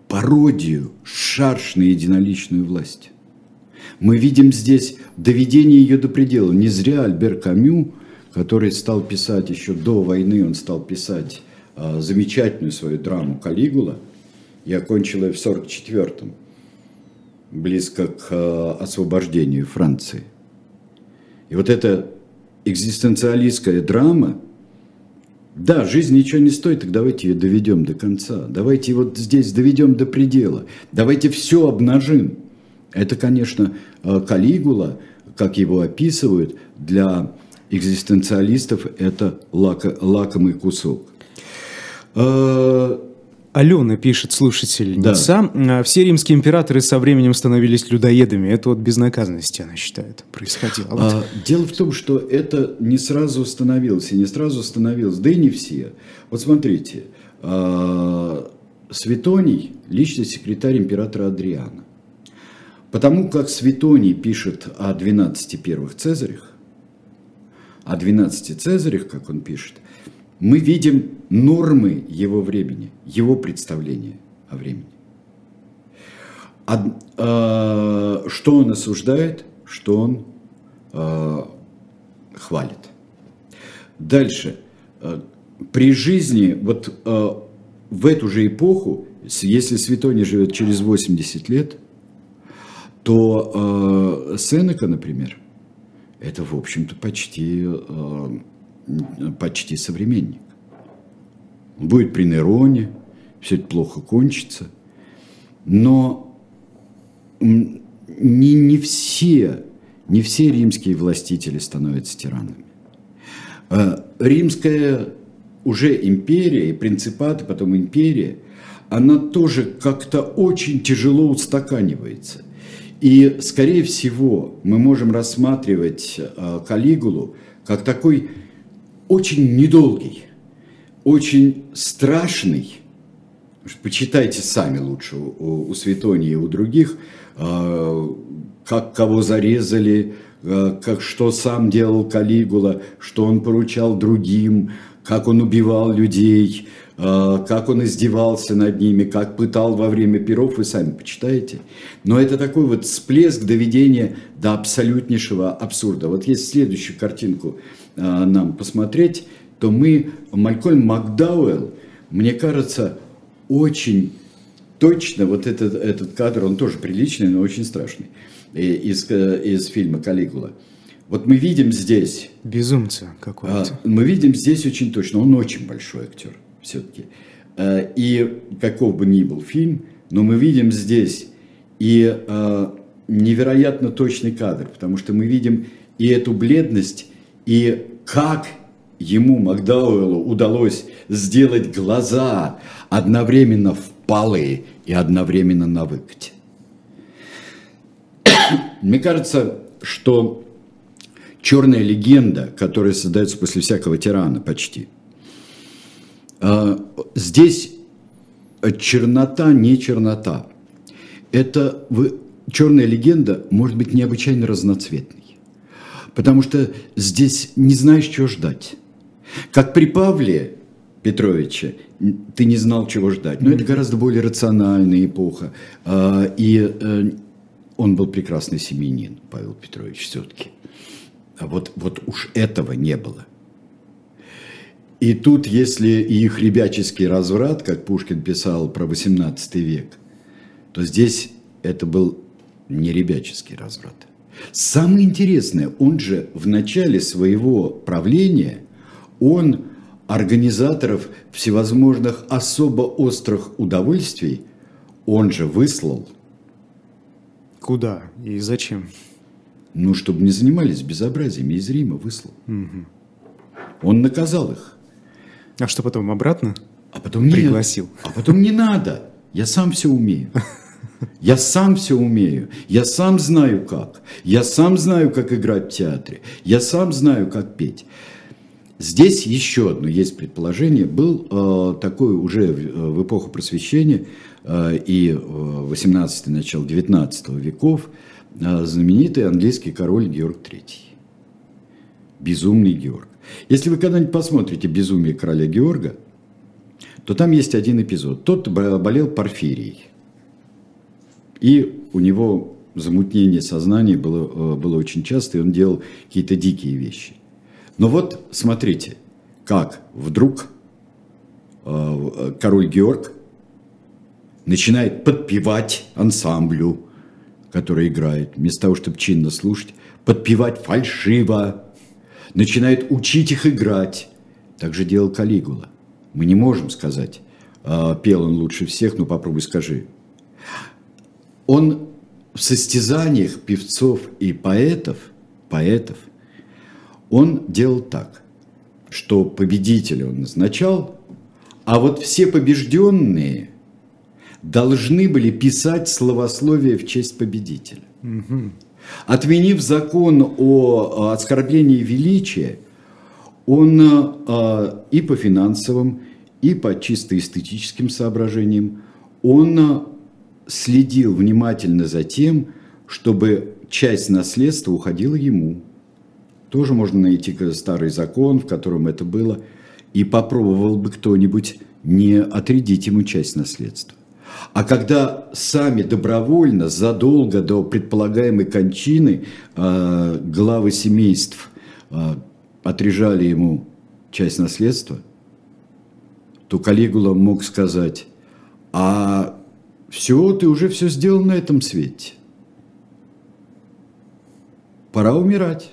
пародию шарш на единоличную власть. Мы видим здесь доведение ее до предела. Не зря Альбер Камю, который стал писать еще до войны, он стал писать а, замечательную свою драму «Калигула», и окончил ее в 1944-м, близко к а, освобождению Франции. И вот это экзистенциалистская драма, да, жизнь ничего не стоит, так давайте ее доведем до конца. Давайте вот здесь доведем до предела. Давайте все обнажим. Это, конечно, э, Калигула, как его описывают, для экзистенциалистов это лако, лакомый кусок. Алена пишет, слушательница, да. все римские императоры со временем становились людоедами. Это вот безнаказанности, она считает, происходило. А, дело в том, что это не сразу становилось, и не сразу становилось, да и не все. Вот смотрите, а, Светоний – личный секретарь императора Адриана. Потому как Светоний пишет о 12 первых цезарях, о 12 цезарях, как он пишет – мы видим нормы его времени, его представления о времени. А, э, что он осуждает, что он э, хвалит. Дальше. Э, при жизни, вот э, в эту же эпоху, если Светоний живет через 80 лет, то э, Сенека, например, это, в общем-то, почти э, почти современник. будет при Нероне, все это плохо кончится. Но не, не все, не все римские властители становятся тиранами. А римская уже империя и принципат, и потом империя, она тоже как-то очень тяжело устаканивается. И, скорее всего, мы можем рассматривать а, Калигулу как такой очень недолгий, очень страшный. Почитайте сами лучше у, у Светония и у других, э, как кого зарезали, э, как, что сам делал Калигула, что он поручал другим, как он убивал людей, как он издевался над ними, как пытал во время перов, вы сами почитаете. Но это такой вот всплеск доведения до абсолютнейшего абсурда. Вот есть следующую картинку – Э, нам посмотреть, то мы, Малькольм Макдауэлл, мне кажется, очень точно, вот этот, этот кадр, он тоже приличный, но очень страшный, из, из фильма «Калигула». Вот мы видим здесь... Безумца какой-то. А, мы видим здесь очень точно, он очень большой актер все-таки. Э, и каков бы ни был фильм, но мы видим здесь и э, невероятно точный кадр, потому что мы видим и эту бледность, и как ему, Макдауэллу, удалось сделать глаза одновременно впалые и одновременно на. Мне кажется, что черная легенда, которая создается после всякого тирана почти, здесь чернота не чернота. Это черная легенда может быть необычайно разноцветной. Потому что здесь не знаешь, чего ждать. Как при Павле Петровиче, ты не знал, чего ждать. Но это гораздо более рациональная эпоха. А, и э, он был прекрасный семьянин, Павел Петрович, все-таки. А вот, вот уж этого не было. И тут, если их ребяческий разврат, как Пушкин писал про 18 век, то здесь это был не ребяческий разврат. Самое интересное, он же в начале своего правления, он организаторов всевозможных особо острых удовольствий, он же выслал. Куда и зачем? Ну, чтобы не занимались безобразиями, из Рима выслал. Угу. Он наказал их. А что потом, обратно? А потом пригласил. Нет. А потом не надо. Я сам все умею. Я сам все умею. Я сам знаю как. Я сам знаю, как играть в театре. Я сам знаю, как петь. Здесь еще одно есть предположение. Был э, такой уже в, э, в эпоху просвещения э, и в 18 начало 19 веков э, знаменитый английский король Георг III. Безумный Георг. Если вы когда-нибудь посмотрите «Безумие короля Георга», то там есть один эпизод. Тот болел порфирией. И у него замутнение сознания было, э, было очень часто, и он делал какие-то дикие вещи. Но вот смотрите, как вдруг э, король Георг начинает подпевать ансамблю, который играет, вместо того, чтобы чинно слушать, подпевать фальшиво, начинает учить их играть. Так же делал Калигула. Мы не можем сказать, э, пел он лучше всех, но попробуй скажи. Он в состязаниях певцов и поэтов, поэтов он делал так, что победителя он назначал, а вот все побежденные должны были писать словословие в честь победителя. Угу. Отменив закон о оскорблении величия, он а, и по финансовым, и по чисто эстетическим соображениям, он следил внимательно за тем, чтобы часть наследства уходила ему – тоже можно найти старый закон, в котором это было, и попробовал бы кто-нибудь не отрядить ему часть наследства. А когда сами добровольно, задолго до предполагаемой кончины, э, главы семейств э, отрежали ему часть наследства, то Калигула мог сказать, а все, ты уже все сделал на этом свете. Пора умирать.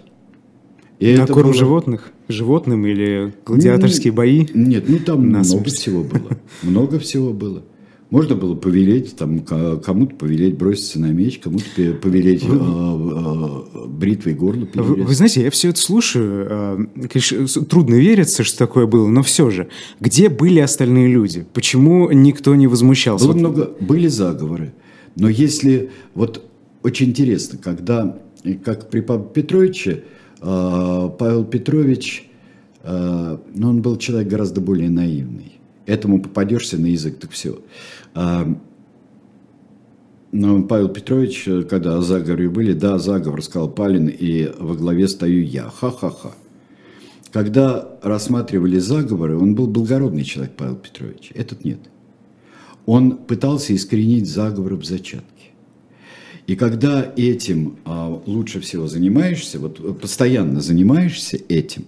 И на корм было... животных? Животным или гладиаторские бои? Нет, ну там на много смерть. всего было. Много всего было. Можно было повелеть, там, кому-то повелеть броситься на меч, кому-то повелеть вы, э, э, бритвой горло вы, вы знаете, я все это слушаю, э, конечно, трудно вериться, что такое было, но все же, где были остальные люди? Почему никто не возмущался? Было вот... много, были заговоры, но если, вот очень интересно, когда, как при Павле Петровиче, а, Павел Петрович, а, ну, он был человек гораздо более наивный. Этому попадешься на язык, так все. А, но Павел Петрович, когда о заговоре были, да, заговор, сказал Палин, и во главе стою я. Ха-ха-ха. Когда рассматривали заговоры, он был благородный человек, Павел Петрович. Этот нет. Он пытался искоренить заговоры в зачатке. И когда этим а, лучше всего занимаешься, вот постоянно занимаешься этим,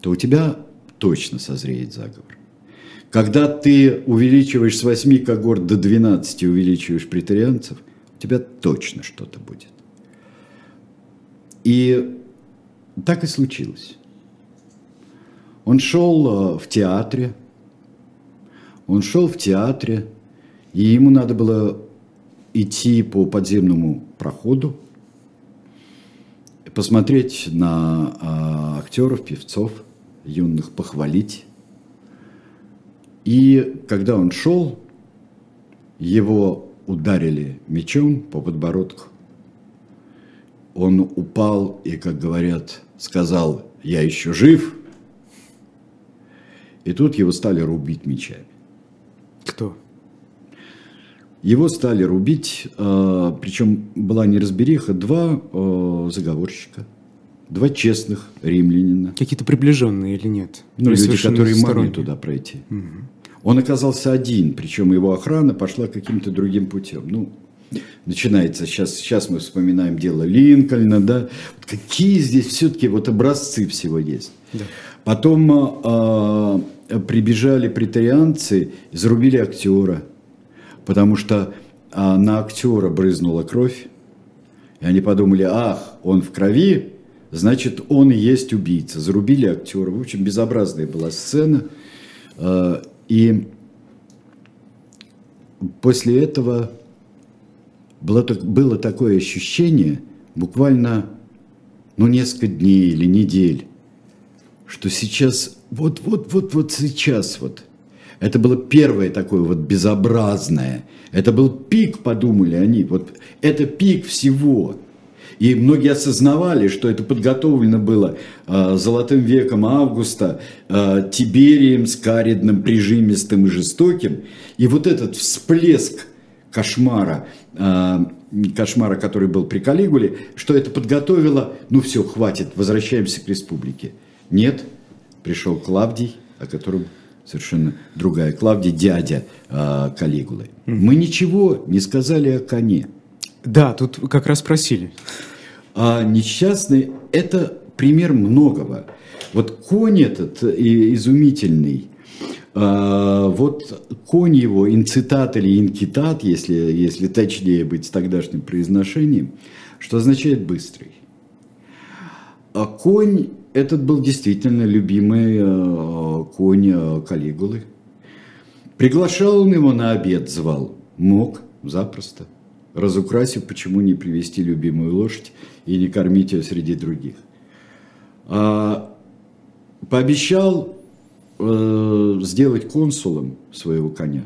то у тебя точно созреет заговор. Когда ты увеличиваешь с 8 когорт до 12, увеличиваешь претарианцев, у тебя точно что-то будет. И так и случилось. Он шел а, в театре, он шел в театре, и ему надо было идти по подземному проходу, посмотреть на а, актеров, певцов, юных, похвалить. И когда он шел, его ударили мечом по подбородку. Он упал и, как говорят, сказал, я еще жив. И тут его стали рубить мечами. Кто? Его стали рубить, э, причем была неразбериха, два э, заговорщика, два честных римлянина. Какие-то приближенные или нет? Ну, или люди, которые могли туда пройти. Угу. Он оказался один, причем его охрана пошла каким-то другим путем. Ну, начинается, сейчас, сейчас мы вспоминаем дело Линкольна, да, какие здесь все-таки вот образцы всего есть. Да. Потом э, прибежали претарианцы, зарубили актера, потому что а, на актера брызнула кровь, и они подумали, ах, он в крови, значит, он и есть убийца. Зарубили актера. В общем, безобразная была сцена. А, и после этого было, было такое ощущение, буквально ну, несколько дней или недель, что сейчас, вот-вот-вот-вот сейчас вот это было первое такое вот безобразное. Это был пик, подумали они. Вот это пик всего. И многие осознавали, что это подготовлено было э, золотым веком Августа, э, Тиберием скаридным, прижимистым и жестоким. И вот этот всплеск кошмара, э, кошмара, который был при Калигуле, что это подготовило, ну все, хватит, возвращаемся к республике. Нет, пришел Клавдий, о котором совершенно другая. Клавдий дядя э, Калигулы. Мы ничего не сказали о коне. Да, тут как раз спросили. А несчастный – это пример многого. Вот конь этот изумительный, а, вот конь его, инцитат или инкитат, если, если точнее быть с тогдашним произношением, что означает «быстрый». А конь этот был действительно любимый э, конь э, Калигулы. Приглашал он его на обед, звал. Мог, запросто. Разукрасив, почему не привести любимую лошадь и не кормить ее среди других. А, пообещал э, сделать консулом своего коня.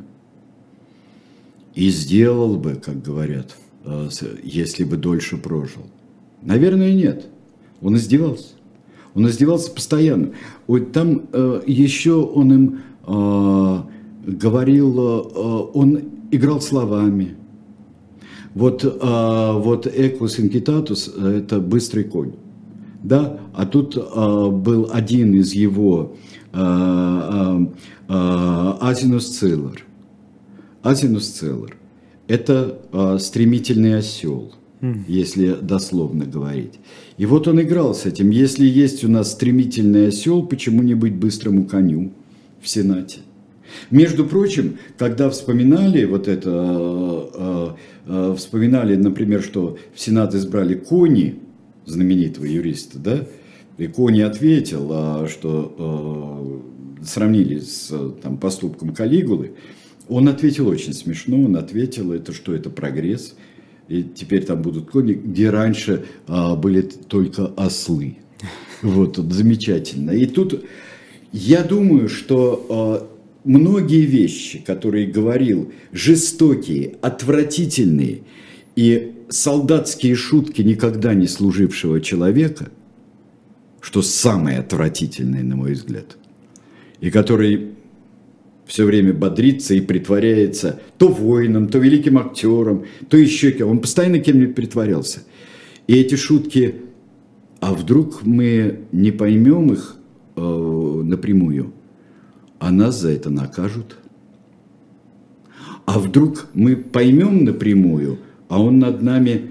И сделал бы, как говорят, э, если бы дольше прожил. Наверное, нет. Он издевался. Он издевался постоянно. Вот там э, еще он им э, говорил, э, он играл словами. Вот, э, вот Эквус инкитатус – это быстрый конь. Да? А тут э, был один из его э, э, э, Азинус Циллер. Азинус Циллер – это э, стремительный осел – если дословно говорить. И вот он играл с этим. Если есть у нас стремительный осел, почему не быть быстрому коню в Сенате? Между прочим, когда вспоминали вот это, э, э, вспоминали, например, что в Сенат избрали Кони, знаменитого юриста, да, и Кони ответил, а, что э, сравнили с там, поступком Калигулы, он ответил очень смешно, он ответил, это что это прогресс, и теперь там будут кони, где раньше а, были только ослы. Вот, вот, замечательно. И тут я думаю, что а, многие вещи, которые говорил, жестокие, отвратительные и солдатские шутки никогда не служившего человека, что самое отвратительное, на мой взгляд, и который все время бодрится и притворяется то воином, то великим актером, то еще кем. Он постоянно кем-нибудь притворялся. И эти шутки, а вдруг мы не поймем их э, напрямую, а нас за это накажут? А вдруг мы поймем напрямую, а он над нами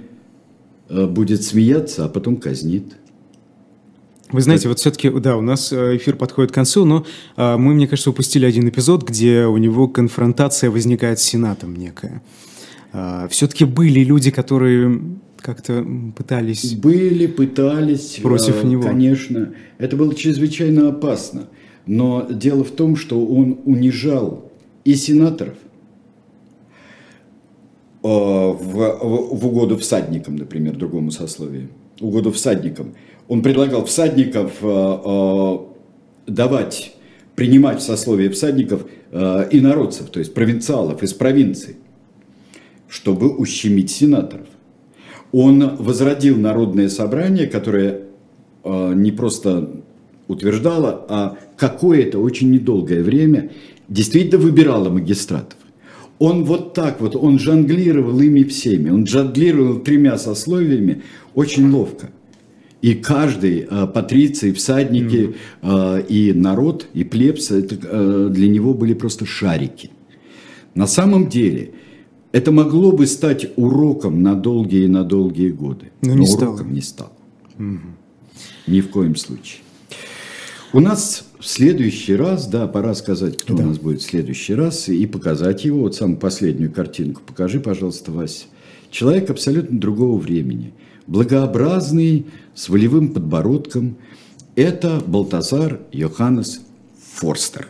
э, будет смеяться, а потом казнит? Вы знаете, вот все-таки, да, у нас э, эфир подходит к концу, но а, мы, мне кажется, упустили один эпизод, где у него конфронтация возникает с Сенатом некая. Все-таки были люди, которые как-то пытались... Были, пытались. Против э, него. Конечно. Это было чрезвычайно опасно. Но дело в том, что он унижал и сенаторов, э, в, в, в угоду всадникам, например, другому сословию, угоду всадникам. Он предлагал всадников э, э, давать, принимать в сословие всадников инородцев, то есть провинциалов из провинций, чтобы ущемить сенаторов. Он возродил народное собрание, которое не просто утверждало, а какое-то очень недолгое время действительно выбирало магистратов. Он вот так вот, он жонглировал ими всеми, он жонглировал тремя сословиями очень ловко. И каждый э, патриций, всадники э, и народ, и плебс, это э, для него были просто шарики. На самом деле, это могло бы стать уроком на долгие и на долгие годы. Но, но не уроком стало. не стало. Угу. Ни в коем случае. У нас в следующий раз, да, пора сказать, кто да. у нас будет в следующий раз, и показать его, вот самую последнюю картинку. Покажи, пожалуйста, Вася. Человек абсолютно другого времени. Благообразный, с волевым подбородком. Это Балтазар Йоханнес Форстер.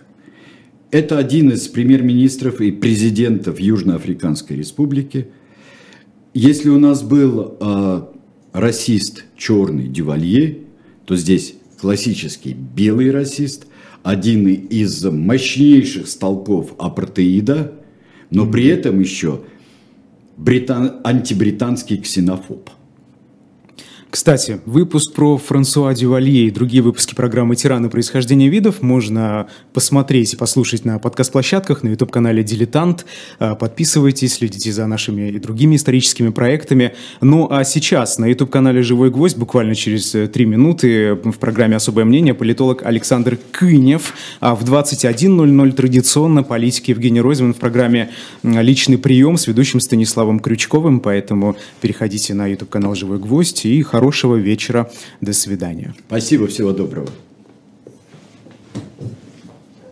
Это один из премьер-министров и президентов Южноафриканской республики. Если у нас был э, расист черный Дювалье, то здесь классический белый расист, один из мощнейших столпов апартеида, но при этом еще британ... антибританский ксенофоб – кстати, выпуск про Франсуа Дювалье и другие выпуски программы «Тираны. Происхождение видов» можно посмотреть и послушать на подкаст-площадках, на YouTube-канале «Дилетант». А, подписывайтесь, следите за нашими и другими историческими проектами. Ну а сейчас на YouTube-канале «Живой гвоздь» буквально через э, три минуты в программе «Особое мнение» политолог Александр Кынев. А в 21.00 традиционно политик Евгений Ройзман в программе «Личный прием» с ведущим Станиславом Крючковым. Поэтому переходите на YouTube-канал «Живой гвоздь» и Хорошего вечера. До свидания. Спасибо. Всего доброго.